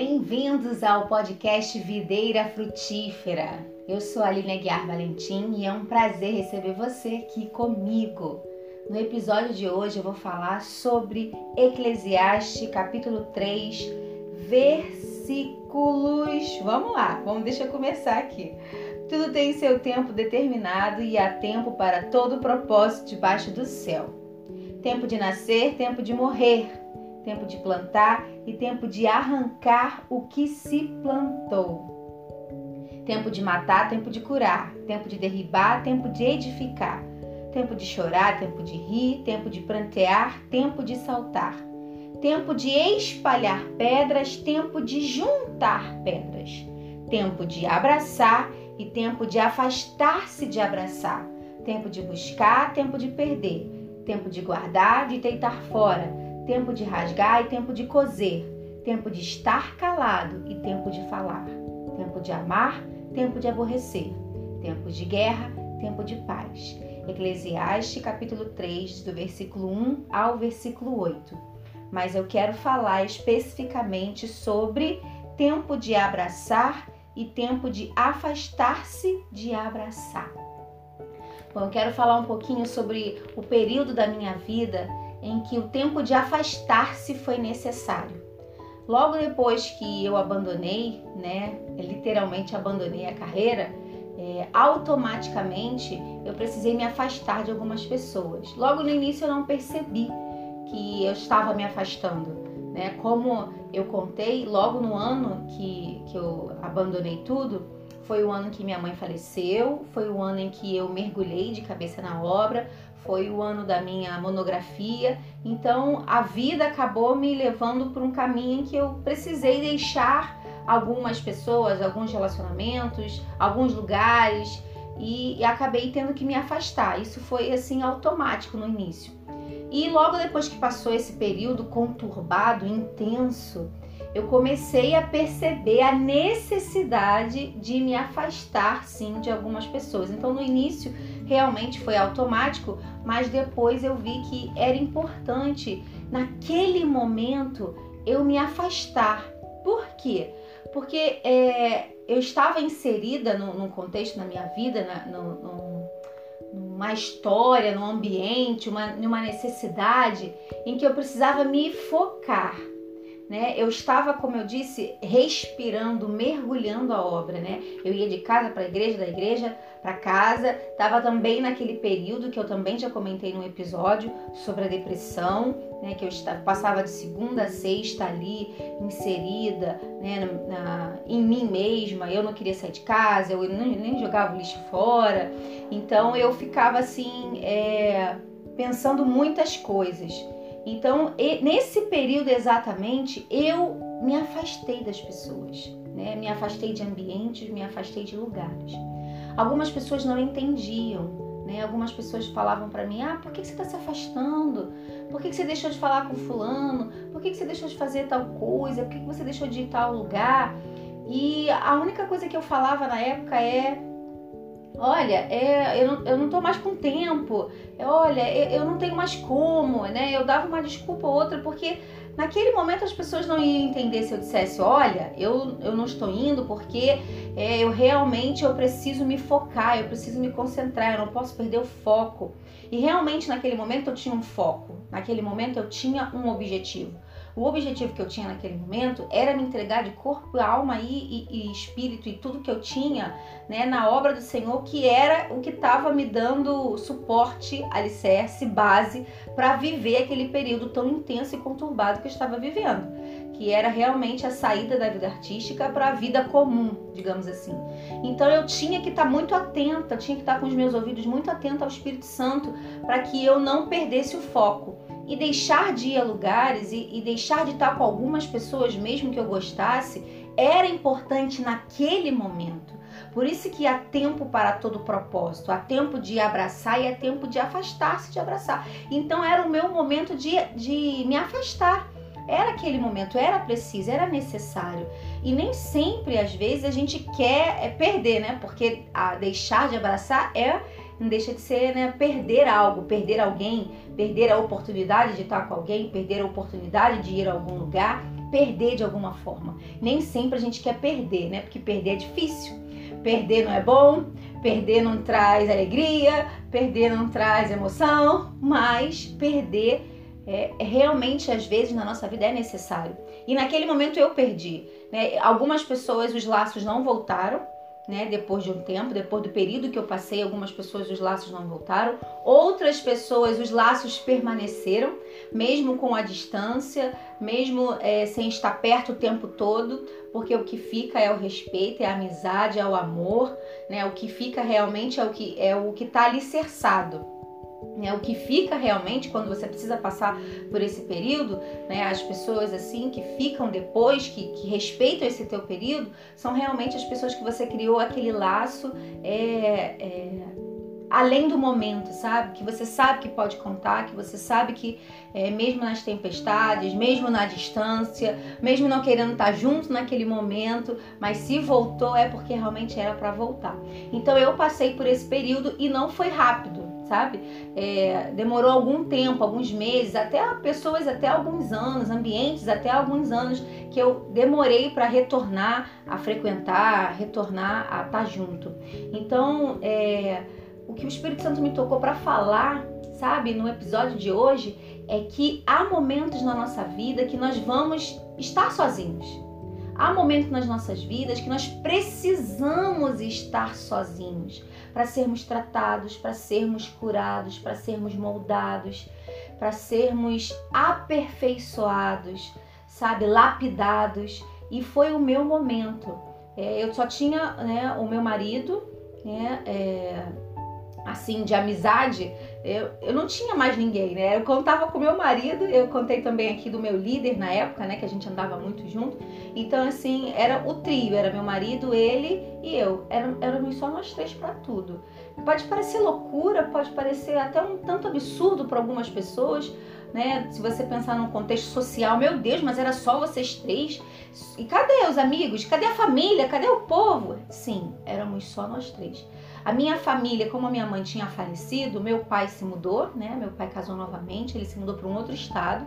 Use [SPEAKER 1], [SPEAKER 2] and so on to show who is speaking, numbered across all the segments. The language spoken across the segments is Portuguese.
[SPEAKER 1] Bem-vindos ao podcast Videira Frutífera. Eu sou a Aline Aguiar Valentim e é um prazer receber você aqui comigo. No episódio de hoje eu vou falar sobre Eclesiastes, capítulo 3, versículos. Vamos lá, vamos deixa eu começar aqui. Tudo tem seu tempo determinado e há tempo para todo propósito debaixo do céu. Tempo de nascer, tempo de morrer, tempo de plantar e tempo de arrancar o que se plantou. Tempo de matar, tempo de curar, tempo de derribar, tempo de edificar, tempo de chorar, tempo de rir, tempo de prantear, tempo de saltar, tempo de espalhar pedras, tempo de juntar pedras, tempo de abraçar e tempo de afastar-se de abraçar, tempo de buscar, tempo de perder, tempo de guardar, de deitar fora, tempo de rasgar e tempo de coser, tempo de estar calado e tempo de falar, tempo de amar, tempo de aborrecer, tempo de guerra, tempo de paz. Eclesiastes capítulo 3, do versículo 1 ao versículo 8. Mas eu quero falar especificamente sobre tempo de abraçar e tempo de afastar-se de abraçar. Bom, eu quero falar um pouquinho sobre o período da minha vida em que o tempo de afastar-se foi necessário. Logo depois que eu abandonei, né, literalmente abandonei a carreira, é, automaticamente eu precisei me afastar de algumas pessoas. Logo no início eu não percebi que eu estava me afastando. Né? Como eu contei, logo no ano que, que eu abandonei tudo, foi o ano que minha mãe faleceu, foi o ano em que eu mergulhei de cabeça na obra, foi o ano da minha monografia. Então a vida acabou me levando por um caminho em que eu precisei deixar algumas pessoas, alguns relacionamentos, alguns lugares e, e acabei tendo que me afastar. Isso foi assim automático no início. E logo depois que passou esse período conturbado, intenso, eu comecei a perceber a necessidade de me afastar sim de algumas pessoas. Então no início realmente foi automático, mas depois eu vi que era importante naquele momento eu me afastar. Por quê? Porque é, eu estava inserida num, contexto na minha vida, na, no, no, numa história, num ambiente, uma, numa necessidade em que eu precisava me focar né? Eu estava, como eu disse, respirando, mergulhando a obra, né? Eu ia de casa para a igreja, da igreja para casa. Estava também naquele período que eu também já comentei num episódio sobre a depressão, né? Que eu estava, passava de segunda a sexta ali inserida, né? Na, na, em mim mesma. Eu não queria sair de casa, eu nem, nem jogava o lixo fora. Então eu ficava assim, é, pensando muitas coisas. Então, nesse período exatamente, eu me afastei das pessoas, né? Me afastei de ambientes, me afastei de lugares. Algumas pessoas não entendiam, né? Algumas pessoas falavam para mim: "Ah, por que você está se afastando? Por que você deixou de falar com fulano? Por que você deixou de fazer tal coisa? Por que você deixou de ir tal lugar?" E a única coisa que eu falava na época é olha, é, eu, não, eu não tô mais com tempo, é, olha, eu, eu, não tenho mais como, né? Eu dava uma desculpa ou outra, porque naquele momento as pessoas não iam entender se eu dissesse, olha, eu, eu não estou indo porque é, eu realmente eu preciso me focar, eu preciso me concentrar, eu não posso perder o foco. E realmente naquele momento eu tinha um foco, naquele momento eu tinha um objetivo. O objetivo que eu tinha naquele momento era me entregar de corpo, alma e, e, e espírito e tudo que eu tinha né, na obra do Senhor, que era o que estava me dando suporte, alicerce, base para viver aquele período tão intenso e conturbado que eu estava vivendo, que era realmente a saída da vida artística para a vida comum, digamos assim. Então eu tinha que estar tá muito atenta, tinha que estar tá com os meus ouvidos muito atenta ao Espírito Santo para que eu não perdesse o foco e deixar de ir a lugares e, e deixar de estar com algumas pessoas, mesmo que eu gostasse, era importante naquele momento. Por isso que há tempo para todo propósito, há tempo de abraçar e há tempo de afastar-se de abraçar. Então era o meu momento de, de me afastar. Era aquele momento, era preciso, era necessário. E nem sempre, às vezes, a gente quer é, perder, né? Porque a deixar de abraçar é não deixa de ser né, perder algo, perder alguém, perder a oportunidade de estar com alguém, perder a oportunidade de ir a algum lugar, perder de alguma forma. Nem sempre a gente quer perder, né? Porque perder é difícil. Perder não é bom, perder não traz alegria, perder não traz emoção, mas perder é, realmente às vezes na nossa vida é necessário. E naquele momento eu perdi. Né? Algumas pessoas os laços não voltaram, né? Depois de um tempo, depois do período que eu passei, algumas pessoas os laços não voltaram, outras pessoas os laços permaneceram, mesmo com a distância, mesmo é, sem estar perto o tempo todo, porque o que fica é o respeito, é a amizade, é o amor, né? O que fica realmente é o que é o que está alicerçado. Né, o que fica realmente quando você precisa passar por esse período, né, as pessoas assim que ficam depois, que, que, respeitam esse teu período, são realmente as pessoas que você criou aquele laço é, é, além do momento, sabe? Que você sabe que pode contar, que você sabe que é, mesmo nas tempestades, mesmo na distância, mesmo não querendo estar junto naquele momento, mas se voltou é porque realmente era para voltar. Então eu passei por esse período e não foi rápido sabe? É, demorou algum tempo, alguns meses, até pessoas até alguns anos, ambientes até alguns anos que eu demorei para retornar a frequentar, retornar a estar tá junto. Então, é, o que o Espírito Santo me tocou para falar, sabe, no episódio de hoje, é que há momentos na nossa vida que nós vamos estar sozinhos. Há momentos nas nossas vidas que nós precisamos estar sozinhos para sermos tratados, para sermos curados, para sermos moldados, para sermos aperfeiçoados, sabe, lapidados. E foi o meu momento. É, eu só tinha né, o meu marido, né, é, assim, de amizade, eu, eu não tinha mais ninguém, né? Eu contava com meu marido, eu contei também aqui do meu líder na época, né? Que a gente andava muito junto. Então, assim, era o trio, era meu marido, ele e eu. Éramos só nós três para tudo. Pode parecer loucura, pode parecer até um tanto absurdo para algumas pessoas, né? Se você pensar num contexto social, meu Deus, mas era só vocês três. E cadê os amigos? Cadê a família? Cadê o povo? Sim, éramos só nós três. A minha família, como a minha mãe tinha falecido, meu pai se mudou, né? Meu pai casou novamente, ele se mudou para um outro estado.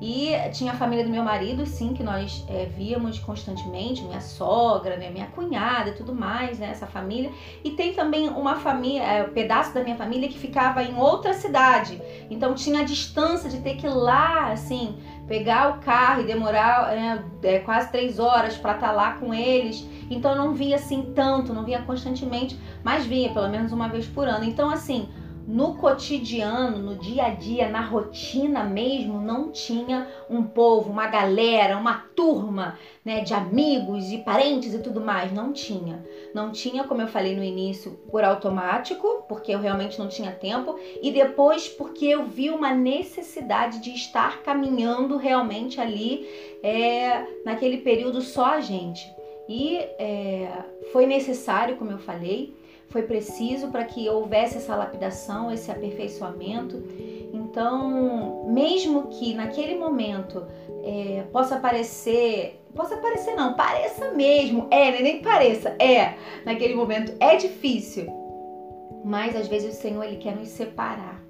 [SPEAKER 1] E tinha a família do meu marido, sim, que nós é, víamos constantemente, minha sogra, né, minha cunhada e tudo mais, né, essa família. E tem também uma família, é, um pedaço da minha família que ficava em outra cidade. Então tinha a distância de ter que ir lá, assim, pegar o carro e demorar é, é, quase três horas para estar tá lá com eles. Então eu não via assim tanto, não via constantemente, mas via pelo menos uma vez por ano. Então, assim, no cotidiano, no dia a dia, na rotina mesmo, não tinha um povo, uma galera, uma turma né, de amigos e parentes e tudo mais. Não tinha. Não tinha, como eu falei no início, por automático, porque eu realmente não tinha tempo, e depois porque eu vi uma necessidade de estar caminhando realmente ali é, naquele período só a gente. E é, foi necessário, como eu falei, foi preciso para que houvesse essa lapidação, esse aperfeiçoamento. Então, mesmo que naquele momento é, possa parecer, possa parecer não, pareça mesmo, é, né, nem pareça, é, naquele momento é difícil, mas às vezes o Senhor ele quer nos separar.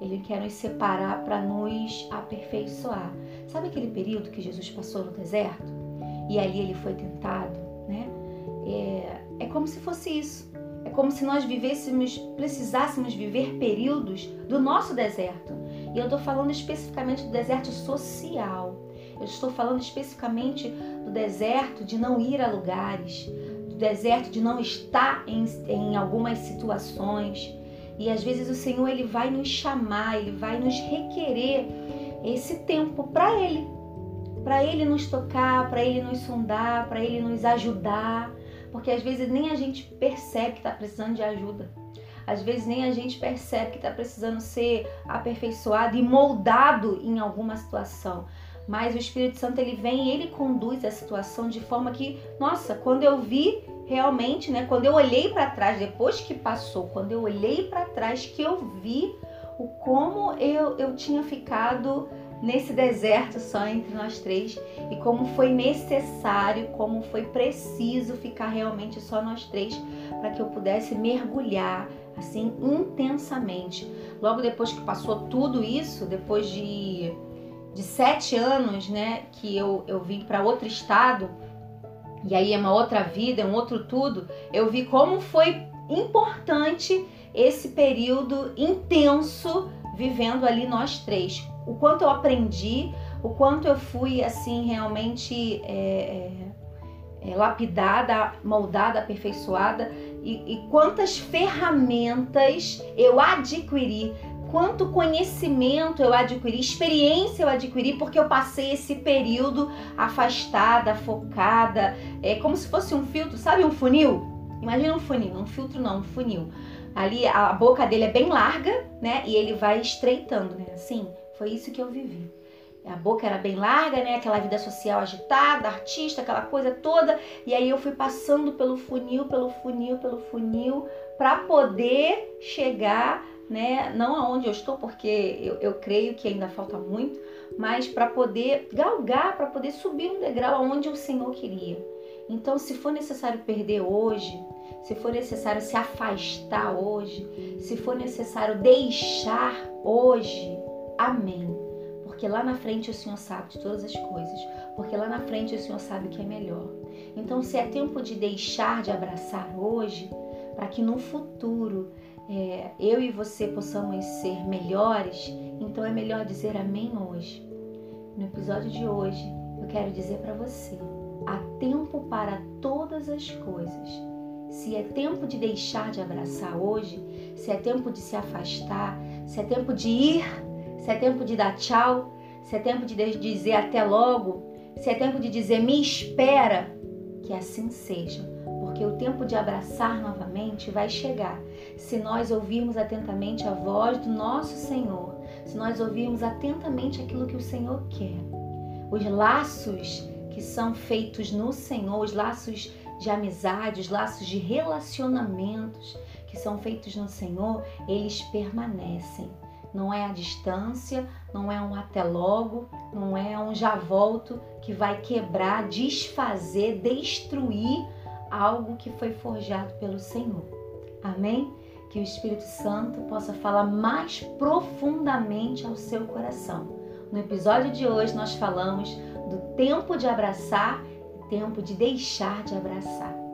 [SPEAKER 1] Ele quer nos separar para nos aperfeiçoar. Sabe aquele período que Jesus passou no deserto? E ali ele foi tentado, né? É, é como se fosse isso. É como se nós vivêssemos, precisássemos viver períodos do nosso deserto. E eu estou falando especificamente do deserto social. Eu estou falando especificamente do deserto de não ir a lugares, do deserto de não estar em, em algumas situações. E às vezes o Senhor ele vai nos chamar, ele vai nos requerer esse tempo para Ele, para Ele nos tocar, para Ele nos sondar, para Ele nos ajudar porque às vezes nem a gente percebe que está precisando de ajuda. Às vezes nem a gente percebe que está precisando ser aperfeiçoado e moldado em alguma situação. Mas o Espírito Santo ele vem e ele conduz a situação de forma que, nossa, quando eu vi realmente, né, quando eu olhei para trás depois que passou, quando eu olhei para trás que eu vi o como eu, eu tinha ficado nesse deserto só entre nós três e como foi necessário, como foi preciso ficar realmente só nós três para que eu pudesse mergulhar assim intensamente. Logo depois que passou tudo isso, depois de de sete anos, né, que eu, eu vim para outro estado, e aí é uma outra vida, é um outro tudo, eu vi como foi importante esse período intenso vivendo ali nós três. O quanto eu aprendi, o quanto eu fui assim realmente é, é, é, lapidada, moldada, aperfeiçoada e, e quantas ferramentas eu adquiri quanto conhecimento eu adquiri, experiência eu adquiri, porque eu passei esse período afastada, focada, é como se fosse um filtro, sabe um funil? Imagina um funil, um filtro não, um funil. Ali a boca dele é bem larga, né? E ele vai estreitando, né? Assim, foi isso que eu vivi. A boca era bem larga, né? Aquela vida social agitada, artista, aquela coisa toda. E aí eu fui passando pelo funil, pelo funil, pelo funil, para poder chegar né? Não aonde eu estou, porque eu, eu creio que ainda falta muito, mas para poder galgar, para poder subir um degrau aonde o Senhor queria. Então, se for necessário perder hoje, se for necessário se afastar hoje, se for necessário deixar hoje, amém. Porque lá na frente o Senhor sabe de todas as coisas, porque lá na frente o Senhor sabe o que é melhor. Então, se é tempo de deixar de abraçar hoje, para que no futuro é, eu e você possamos ser melhores, então é melhor dizer amém hoje. No episódio de hoje, eu quero dizer para você: há tempo para todas as coisas. Se é tempo de deixar de abraçar hoje, se é tempo de se afastar, se é tempo de ir, se é tempo de dar tchau, se é tempo de dizer até logo, se é tempo de dizer me espera, que assim seja porque o tempo de abraçar novamente vai chegar se nós ouvirmos atentamente a voz do nosso Senhor, se nós ouvirmos atentamente aquilo que o Senhor quer. Os laços que são feitos no Senhor, os laços de amizade, os laços de relacionamentos que são feitos no Senhor, eles permanecem. Não é a distância, não é um até logo, não é um já volto que vai quebrar, desfazer, destruir algo que foi forjado pelo Senhor. Amém? Que o Espírito Santo possa falar mais profundamente ao seu coração. No episódio de hoje nós falamos do tempo de abraçar e tempo de deixar de abraçar.